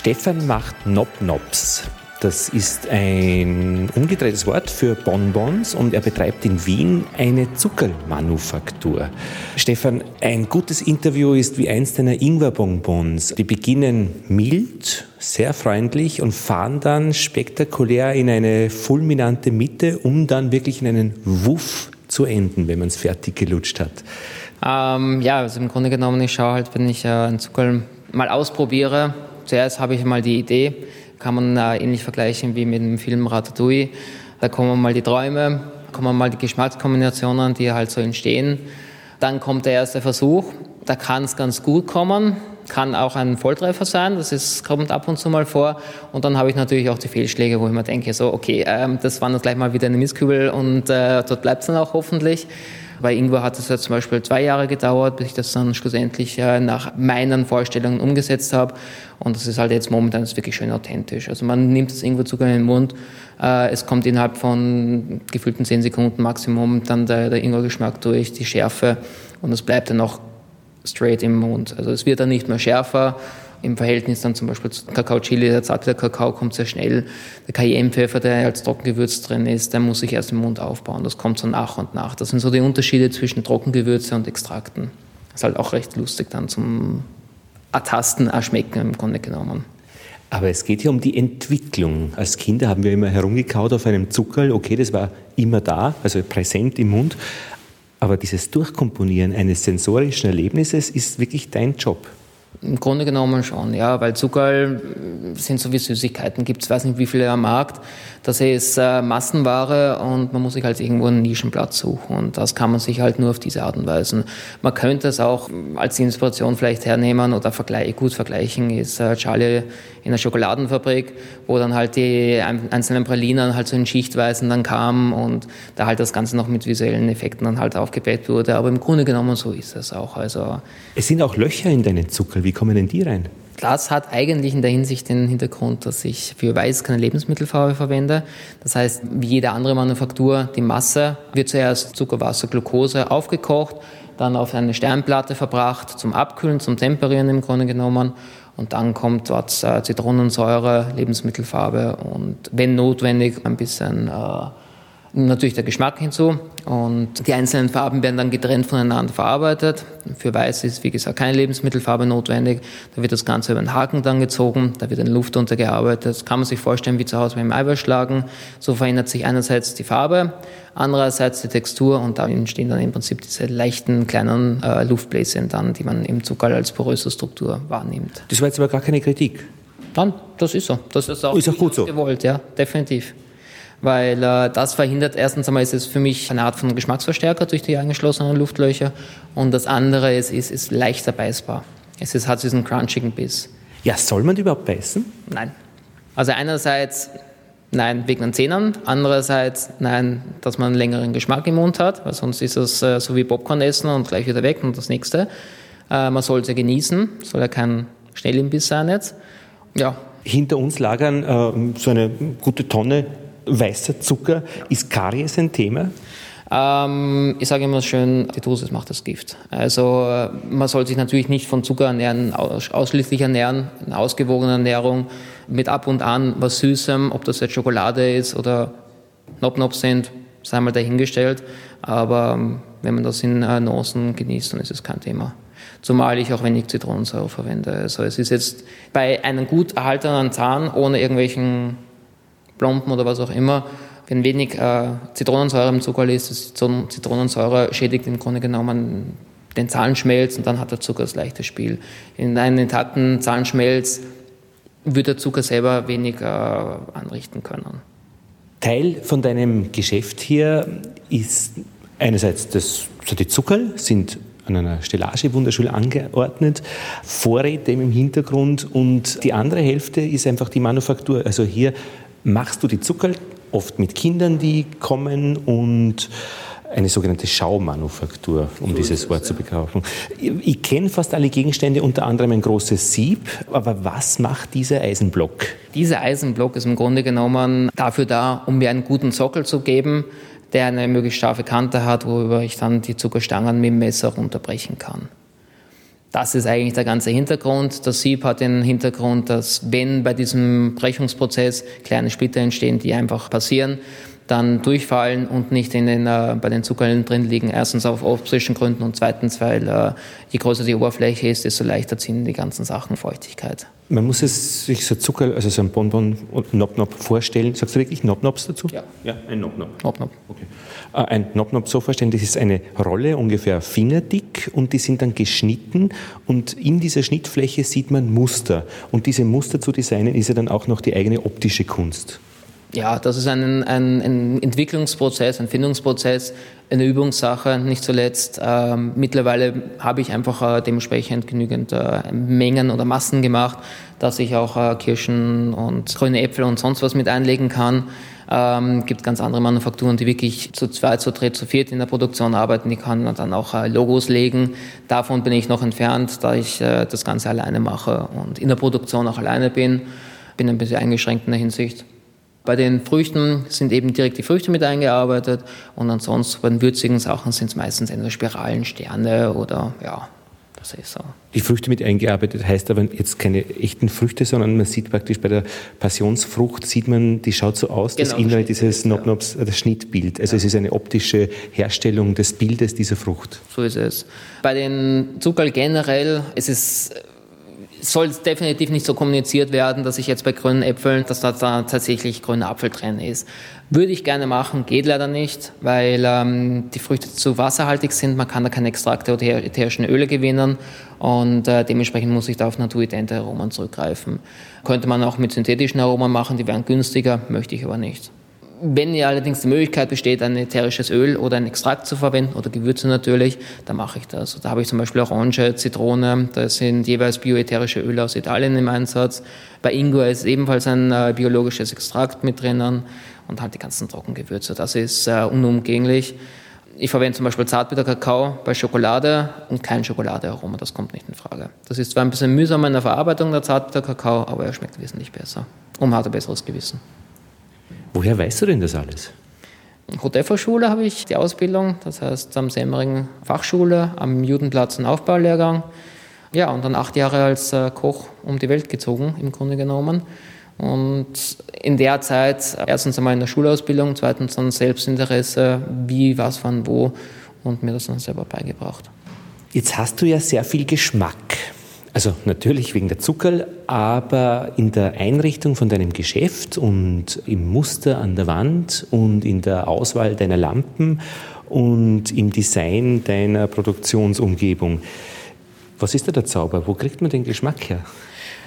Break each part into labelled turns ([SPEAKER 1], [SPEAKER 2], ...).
[SPEAKER 1] Stefan macht Nop-Nops. Das ist ein umgedrehtes Wort für Bonbons und er betreibt in Wien eine Zuckermanufaktur. Stefan, ein gutes Interview ist wie eins deiner Ingwer-Bonbons. Die beginnen mild, sehr freundlich und fahren dann spektakulär in eine fulminante Mitte, um dann wirklich in einen Wuff zu enden, wenn man es fertig gelutscht hat.
[SPEAKER 2] Ähm, ja, also im Grunde genommen, ich schaue halt, wenn ich äh, einen Zucker mal ausprobiere, zuerst habe ich mal die Idee, kann man äh, ähnlich vergleichen wie mit dem Film Ratatouille. Da kommen mal die Träume, kommen mal die Geschmackskombinationen, die halt so entstehen. Dann kommt der erste Versuch. Da kann es ganz gut kommen, kann auch ein Volltreffer sein, das ist, kommt ab und zu mal vor. Und dann habe ich natürlich auch die Fehlschläge, wo ich mir denke, so, okay, ähm, das waren dann gleich mal wieder eine Mistkübel und äh, dort bleibt es dann auch hoffentlich. Bei Ingwer hat es ja zum Beispiel zwei Jahre gedauert, bis ich das dann schlussendlich äh, nach meinen Vorstellungen umgesetzt habe. Und das ist halt jetzt momentan wirklich schön authentisch. Also man nimmt das Ingwerzucker in den Mund, äh, es kommt innerhalb von gefühlten zehn Sekunden Maximum dann der, der Ingwergeschmack durch, die Schärfe und es bleibt dann auch straight im Mund. Also es wird dann nicht mehr schärfer, im Verhältnis dann zum Beispiel zu Kakao-Chili, der zarte Kakao kommt sehr schnell. Der Cayenne-Pfeffer, der als Trockengewürz drin ist, der muss sich erst im Mund aufbauen. Das kommt so nach und nach. Das sind so die Unterschiede zwischen Trockengewürze und Extrakten. Das ist halt auch recht lustig dann zum Ertasten, Erschmecken im Grunde genommen.
[SPEAKER 1] Aber es geht ja um die Entwicklung. Als Kinder haben wir immer herumgekaut auf einem Zuckerl. Okay, das war immer da, also präsent im Mund. Aber dieses Durchkomponieren eines sensorischen Erlebnisses ist wirklich dein Job.
[SPEAKER 2] Im Grunde genommen schon, ja, weil Zuckerl sind so wie Süßigkeiten, gibt es weiß nicht wie viele am Markt. Das ist äh, Massenware und man muss sich halt irgendwo einen Nischenplatz suchen und das kann man sich halt nur auf diese Art und Weise. Man könnte es auch als Inspiration vielleicht hernehmen oder vergleich, gut vergleichen, ist äh, Charlie in der Schokoladenfabrik, wo dann halt die einzelnen Pralinen halt so in Schichtweisen dann kamen und da halt das Ganze noch mit visuellen Effekten dann halt aufgebläht wurde. Aber im Grunde genommen so ist es auch. Also
[SPEAKER 1] es sind auch Löcher in deinen Zucker. Wie kommen denn die rein?
[SPEAKER 2] Das hat eigentlich in der Hinsicht den Hintergrund, dass ich für Weiß keine Lebensmittelfarbe verwende. Das heißt, wie jede andere Manufaktur, die Masse wird zuerst Zucker, Wasser, Glucose aufgekocht, dann auf eine Sternplatte verbracht, zum Abkühlen, zum Temperieren im Grunde genommen. Und dann kommt dort äh, Zitronensäure, Lebensmittelfarbe und wenn notwendig ein bisschen äh, natürlich der Geschmack hinzu und die einzelnen Farben werden dann getrennt voneinander verarbeitet. Für Weiß ist, wie gesagt, keine Lebensmittelfarbe notwendig. Da wird das Ganze über den Haken dann gezogen, da wird in Luft untergearbeitet. Das kann man sich vorstellen wie zu Hause beim Eiweißschlagen. So verändert sich einerseits die Farbe, andererseits die Textur und da entstehen dann im Prinzip diese leichten kleinen äh, Luftbläschen dann, die man im Zucker als poröse Struktur wahrnimmt.
[SPEAKER 1] Das war jetzt aber gar keine Kritik.
[SPEAKER 2] Dann, das ist so. Das ist auch,
[SPEAKER 1] ist auch gut so.
[SPEAKER 2] gewollt, ja, definitiv weil äh, das verhindert, erstens einmal ist es für mich eine Art von Geschmacksverstärker durch die angeschlossenen Luftlöcher und das andere ist, ist, ist leichter beißbar. Es ist, hat diesen crunchigen Biss.
[SPEAKER 1] Ja, soll man die überhaupt beißen?
[SPEAKER 2] Nein. Also einerseits nein, wegen den Zähnen, andererseits nein, dass man einen längeren Geschmack im Mund hat, weil sonst ist es äh, so wie Popcorn essen und gleich wieder weg und das nächste. Äh, man soll sie genießen, soll ja kein Schnellimbiss sein jetzt. Ja.
[SPEAKER 1] Hinter uns lagern äh, so eine gute Tonne weißer Zucker. Ist Karies ein Thema?
[SPEAKER 2] Ähm, ich sage immer schön, die Dosis macht das Gift. Also äh, man soll sich natürlich nicht von Zucker ernähren, ausschließlich ernähren, eine ausgewogene Ernährung mit ab und an was Süßem, ob das jetzt Schokolade ist oder Nop-Nop sind, sei mal dahingestellt. Aber ähm, wenn man das in äh, Nuancen genießt, dann ist es kein Thema. Zumal ich auch wenig Zitronensäure verwende. Also es ist jetzt bei einem gut erhaltenen Zahn ohne irgendwelchen Plomben oder was auch immer, wenn wenig äh, Zitronensäure im Zucker ist, das Zitronensäure schädigt im Grunde genommen den Zahnschmelz und dann hat der Zucker das leichte Spiel. In einem intakten Zahnschmelz wird der Zucker selber wenig äh, anrichten können.
[SPEAKER 1] Teil von deinem Geschäft hier ist einerseits das, so die Zucker sind an einer Stellage wunderschön angeordnet, Vorräte im Hintergrund und die andere Hälfte ist einfach die Manufaktur. Also hier machst du die Zucker oft mit Kindern, die kommen und eine sogenannte Schaumanufaktur, um so dieses Wort ja. zu bekaufen. Ich, ich kenne fast alle Gegenstände, unter anderem ein großes Sieb. Aber was macht dieser Eisenblock?
[SPEAKER 2] Dieser Eisenblock ist im Grunde genommen dafür da, um mir einen guten Sockel zu geben, der eine möglichst scharfe Kante hat, worüber ich dann die Zuckerstangen mit dem Messer runterbrechen kann. Das ist eigentlich der ganze Hintergrund. Das Sieb hat den Hintergrund, dass wenn bei diesem Brechungsprozess kleine Splitter entstehen, die einfach passieren, dann durchfallen und nicht in den, äh, bei den Zuckerlen drin liegen. Erstens auf optischen Gründen und zweitens, weil äh, je größer die Oberfläche ist, desto leichter ziehen die ganzen Sachen Feuchtigkeit.
[SPEAKER 1] Man muss es sich so Zucker, also so ein Bonbon und Nopnop vorstellen. Sagst du wirklich Nopnops dazu?
[SPEAKER 2] Ja.
[SPEAKER 1] Ja, ein Nopnop.
[SPEAKER 2] Nopnop.
[SPEAKER 1] Okay. Äh, ein Nopnop so vorstellen, das ist eine Rolle ungefähr fingerdick und die sind dann geschnitten und in dieser Schnittfläche sieht man Muster. Und diese Muster zu designen ist ja dann auch noch die eigene optische Kunst.
[SPEAKER 2] Ja, das ist ein, ein, ein Entwicklungsprozess, ein Findungsprozess, eine Übungssache, nicht zuletzt. Ähm, mittlerweile habe ich einfach äh, dementsprechend genügend äh, Mengen oder Massen gemacht, dass ich auch äh, Kirschen und grüne Äpfel und sonst was mit einlegen kann. Ähm, gibt ganz andere Manufakturen, die wirklich zu zweit, zu dritt, zu viert in der Produktion arbeiten. Die kann dann auch äh, Logos legen. Davon bin ich noch entfernt, da ich äh, das Ganze alleine mache und in der Produktion auch alleine bin. Bin ein bisschen eingeschränkt in der Hinsicht. Bei den Früchten sind eben direkt die Früchte mit eingearbeitet und ansonsten bei den würzigen Sachen sind es meistens entweder Spiralen, Sterne oder ja, das ist so.
[SPEAKER 1] Die Früchte mit eingearbeitet heißt aber jetzt keine echten Früchte, sondern man sieht praktisch bei der Passionsfrucht, sieht man, die schaut so aus, genau, das Innere dieses Nopnops, ja. das Schnittbild. Also ja. es ist eine optische Herstellung des Bildes dieser Frucht.
[SPEAKER 2] So ist es. Bei den Zuckerl generell, es ist soll definitiv nicht so kommuniziert werden, dass ich jetzt bei grünen Äpfeln, dass da, da tatsächlich grüner Apfel drin ist. Würde ich gerne machen, geht leider nicht, weil ähm, die Früchte zu wasserhaltig sind. Man kann da keine Extrakte oder ätherischen Öle gewinnen und äh, dementsprechend muss ich da auf naturidente Aromen zurückgreifen. Könnte man auch mit synthetischen Aromen machen, die wären günstiger, möchte ich aber nicht. Wenn ja allerdings die Möglichkeit besteht, ein ätherisches Öl oder ein Extrakt zu verwenden oder Gewürze natürlich, dann mache ich das. Da habe ich zum Beispiel Orange, Zitrone, da sind jeweils bioätherische Öle aus Italien im Einsatz. Bei Ingwer ist ebenfalls ein äh, biologisches Extrakt mit drinnen und halt die ganzen Trockengewürze. Das ist äh, unumgänglich. Ich verwende zum Beispiel Zartbitterkakao bei Schokolade und kein Schokoladearoma, das kommt nicht in Frage. Das ist zwar ein bisschen mühsam in der Verarbeitung der Zartbitterkakao, aber er schmeckt wesentlich besser und hat ein besseres Gewissen.
[SPEAKER 1] Woher weißt du denn das alles?
[SPEAKER 2] Hotelfachschule habe ich die Ausbildung, das heißt am Semmering Fachschule, am Judenplatz einen Aufbaulehrgang. Ja, und dann acht Jahre als äh, Koch um die Welt gezogen, im Grunde genommen. Und in der Zeit erstens einmal in der Schulausbildung, zweitens dann Selbstinteresse, wie, was, wann, wo und mir das dann selber beigebracht.
[SPEAKER 1] Jetzt hast du ja sehr viel Geschmack. Also natürlich wegen der Zuckerl, aber in der Einrichtung von deinem Geschäft und im Muster an der Wand und in der Auswahl deiner Lampen und im Design deiner Produktionsumgebung. Was ist da der Zauber? Wo kriegt man den Geschmack her?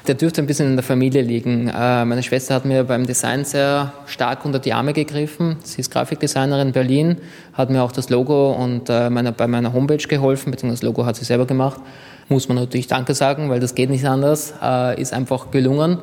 [SPEAKER 2] Der dürfte ein bisschen in der Familie liegen. Äh, meine Schwester hat mir beim Design sehr stark unter die Arme gegriffen. Sie ist Grafikdesignerin in Berlin, hat mir auch das Logo und äh, bei meiner Homepage geholfen, beziehungsweise das Logo hat sie selber gemacht muss man natürlich Danke sagen, weil das geht nicht anders, äh, ist einfach gelungen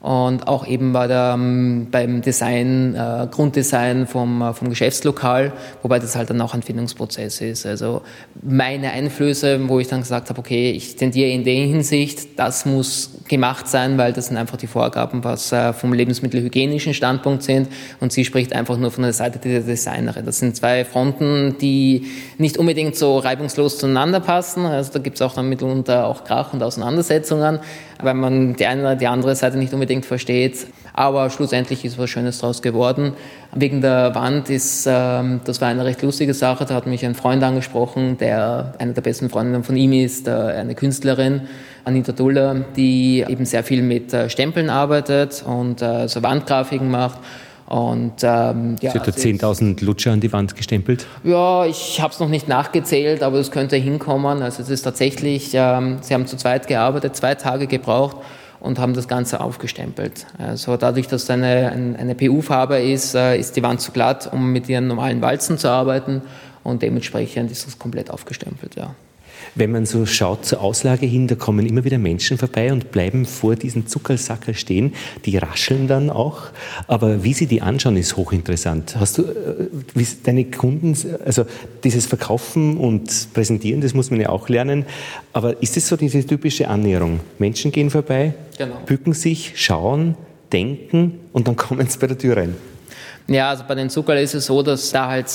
[SPEAKER 2] und auch eben bei der, ähm, beim Design, äh, Grunddesign vom, äh, vom Geschäftslokal, wobei das halt dann auch ein Findungsprozess ist. Also meine Einflüsse, wo ich dann gesagt habe, okay, ich tendiere in der Hinsicht, das muss gemacht sein, weil das sind einfach die Vorgaben, was äh, vom lebensmittelhygienischen Standpunkt sind und sie spricht einfach nur von der Seite der Designerin. Das sind zwei Fronten, die nicht unbedingt so reibungslos zueinander passen. Also da gibt es auch dann mitunter auch Krach und Auseinandersetzungen, weil man die eine oder die andere Seite nicht unbedingt versteht. Aber schlussendlich ist was Schönes draus geworden. Wegen der Wand ist, ähm, das war eine recht lustige Sache. Da hat mich ein Freund angesprochen, der eine der besten Freundinnen von ihm ist, äh, eine Künstlerin, Anita Duller, die eben sehr viel mit äh, Stempeln arbeitet und äh, so Wandgrafiken macht. Und,
[SPEAKER 1] ähm, ja, Sie hat da 10.000 Lutscher an die Wand gestempelt?
[SPEAKER 2] Ja, ich habe es noch nicht nachgezählt, aber es könnte hinkommen. Also es ist tatsächlich, ähm, Sie haben zu zweit gearbeitet, zwei Tage gebraucht und haben das Ganze aufgestempelt. Also dadurch, dass es eine, eine PU-Farbe ist, äh, ist die Wand zu glatt, um mit ihren normalen Walzen zu arbeiten und dementsprechend ist das komplett aufgestempelt, ja.
[SPEAKER 1] Wenn man so schaut zur Auslage hin, da kommen immer wieder Menschen vorbei und bleiben vor diesen Zuckersacker stehen. Die rascheln dann auch. Aber wie sie die anschauen, ist hochinteressant. Hast du, äh, wie deine Kunden, also dieses Verkaufen und Präsentieren, das muss man ja auch lernen. Aber ist es so diese typische Annäherung? Menschen gehen vorbei, genau. bücken sich, schauen, denken und dann kommen sie bei der Tür rein.
[SPEAKER 2] Ja, also bei den Zuckerl ist es so, dass da halt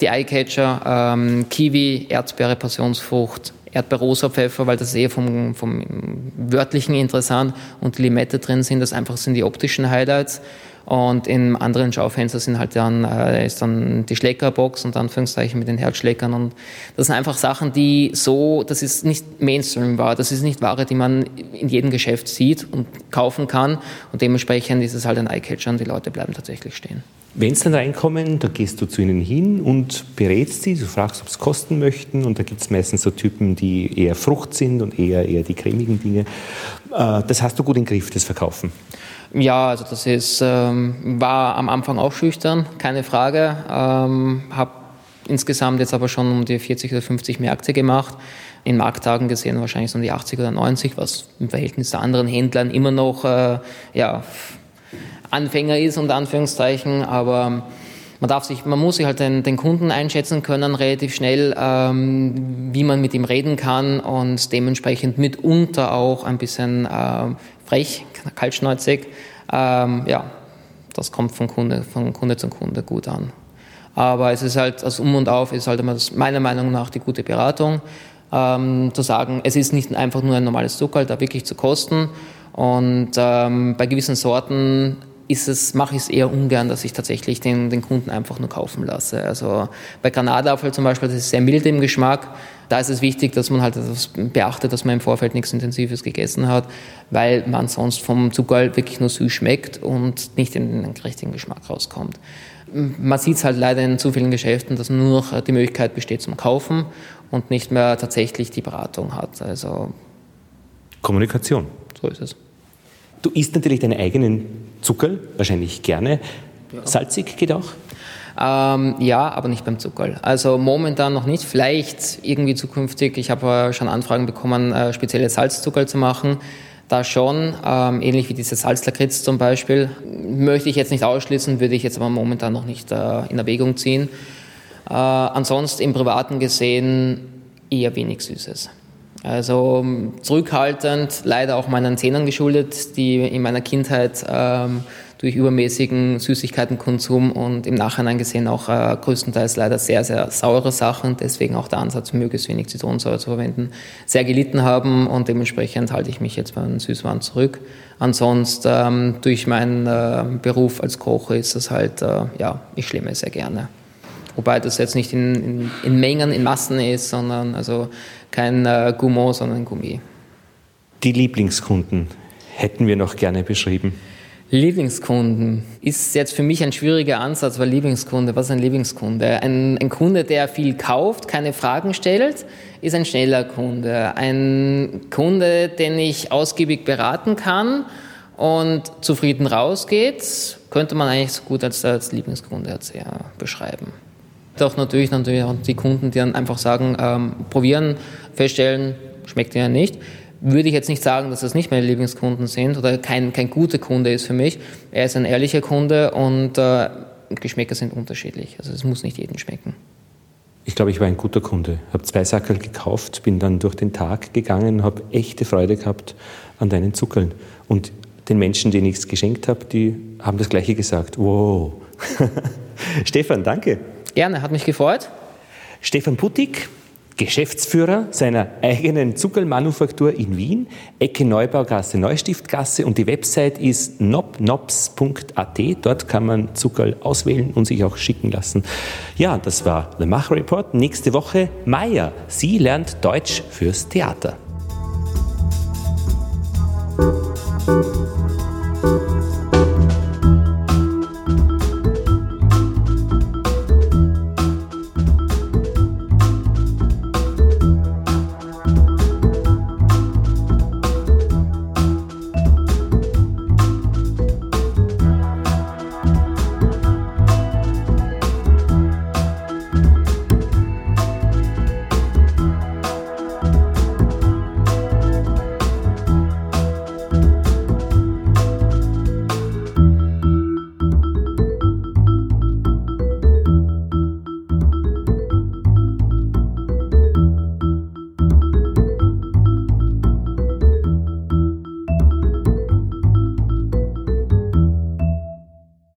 [SPEAKER 2] die Eyecatcher, ähm, Kiwi, Erzbeere, Passionsfrucht, Erdbeerrosa-Pfeffer, weil das eher vom, vom wörtlichen interessant und die Limette drin sind, das einfach sind die optischen Highlights. Und im anderen Schaufenster sind halt dann, äh, ist dann die Schleckerbox und Anführungszeichen mit den Herzschleckern. Und das sind einfach Sachen, die so, das ist nicht Mainstream war, das ist nicht Ware, die man in jedem Geschäft sieht und kaufen kann. Und dementsprechend ist es halt ein Eyecatcher und die Leute bleiben tatsächlich stehen.
[SPEAKER 1] Wenn sie dann reinkommen, da gehst du zu ihnen hin und berätst sie, du fragst, ob sie kosten möchten und da gibt es meistens so Typen, die eher Frucht sind und eher, eher die cremigen Dinge. Äh, das hast du gut im Griff, das Verkaufen.
[SPEAKER 2] Ja, also das ist, ähm, war am Anfang auch schüchtern, keine Frage. Ähm, habe insgesamt jetzt aber schon um die 40 oder 50 Märkte gemacht. In Markttagen gesehen wahrscheinlich so um die 80 oder 90, was im Verhältnis zu anderen Händlern immer noch äh, ja, Anfänger ist, unter Anführungszeichen. Aber man darf sich, man muss sich halt den, den Kunden einschätzen können, relativ schnell, ähm, wie man mit ihm reden kann und dementsprechend mitunter auch ein bisschen äh, frech, kaltschnäuzig. Ähm, ja, das kommt von Kunde, von Kunde zu Kunde gut an. Aber es ist halt, das Um und Auf ist halt immer das, meiner Meinung nach die gute Beratung. Ähm, zu sagen, es ist nicht einfach nur ein normales Zucker, da wirklich zu kosten. Und ähm, bei gewissen Sorten ist es, mache ich es eher ungern, dass ich tatsächlich den, den Kunden einfach nur kaufen lasse. Also bei Granatapfel zum Beispiel, das ist sehr mild im Geschmack. Da ist es wichtig, dass man halt das beachtet, dass man im Vorfeld nichts Intensives gegessen hat, weil man sonst vom Zucker wirklich nur süß schmeckt und nicht in den richtigen Geschmack rauskommt. Man sieht es halt leider in zu vielen Geschäften, dass nur noch die Möglichkeit besteht zum Kaufen und nicht mehr tatsächlich die Beratung hat. Also
[SPEAKER 1] Kommunikation.
[SPEAKER 2] So ist es.
[SPEAKER 1] Du isst natürlich deine eigenen Zuckerl, wahrscheinlich gerne. Ja. Salzig geht auch?
[SPEAKER 2] Ähm, ja, aber nicht beim Zuckerl. Also momentan noch nicht. Vielleicht irgendwie zukünftig. Ich habe äh, schon Anfragen bekommen, äh, spezielle Salzzuckerl zu machen. Da schon, ähm, ähnlich wie diese Salzlakritz zum Beispiel. Möchte ich jetzt nicht ausschließen, würde ich jetzt aber momentan noch nicht äh, in Erwägung ziehen. Äh, ansonsten im Privaten gesehen eher wenig Süßes. Also ähm, zurückhaltend, leider auch meinen Zähnen geschuldet, die in meiner Kindheit ähm, durch übermäßigen Süßigkeitenkonsum und im Nachhinein gesehen auch äh, größtenteils leider sehr, sehr saure Sachen, deswegen auch der Ansatz, möglichst wenig Zitronensäure zu verwenden, sehr gelitten haben und dementsprechend halte ich mich jetzt bei den Süßwaren zurück. Ansonsten ähm, durch meinen äh, Beruf als Koch ist es halt, äh, ja, ich schlimme sehr gerne. Wobei das jetzt nicht in, in, in Mengen, in Massen ist, sondern also kein äh, Gourmand, sondern Gummi.
[SPEAKER 1] Die Lieblingskunden hätten wir noch gerne beschrieben.
[SPEAKER 2] Lieblingskunden ist jetzt für mich ein schwieriger Ansatz, weil Lieblingskunde, was ist ein Lieblingskunde? Ein, ein, Kunde, der viel kauft, keine Fragen stellt, ist ein schneller Kunde. Ein Kunde, den ich ausgiebig beraten kann und zufrieden rausgeht, könnte man eigentlich so gut als, als Lieblingskunde beschreiben auch natürlich, natürlich auch die Kunden, die dann einfach sagen, ähm, probieren, feststellen, schmeckt ja nicht. Würde ich jetzt nicht sagen, dass das nicht meine Lieblingskunden sind oder kein, kein guter Kunde ist für mich. Er ist ein ehrlicher Kunde und äh, Geschmäcker sind unterschiedlich. Also es muss nicht jedem schmecken.
[SPEAKER 1] Ich glaube, ich war ein guter Kunde. Habe zwei Sackerl gekauft, bin dann durch den Tag gegangen, habe echte Freude gehabt an deinen Zuckeln. Und den Menschen, denen ich es geschenkt habe, die haben das Gleiche gesagt. Wow. Stefan, danke.
[SPEAKER 2] Gerne, hat mich gefreut.
[SPEAKER 1] Stefan Putig, Geschäftsführer seiner eigenen Zuckermanufaktur in Wien, Ecke Neubaugasse, Neustiftgasse und die Website ist nopnops.at. Dort kann man Zuckerl auswählen und sich auch schicken lassen. Ja, das war The Mach Report. Nächste Woche Maya. Sie lernt Deutsch fürs Theater.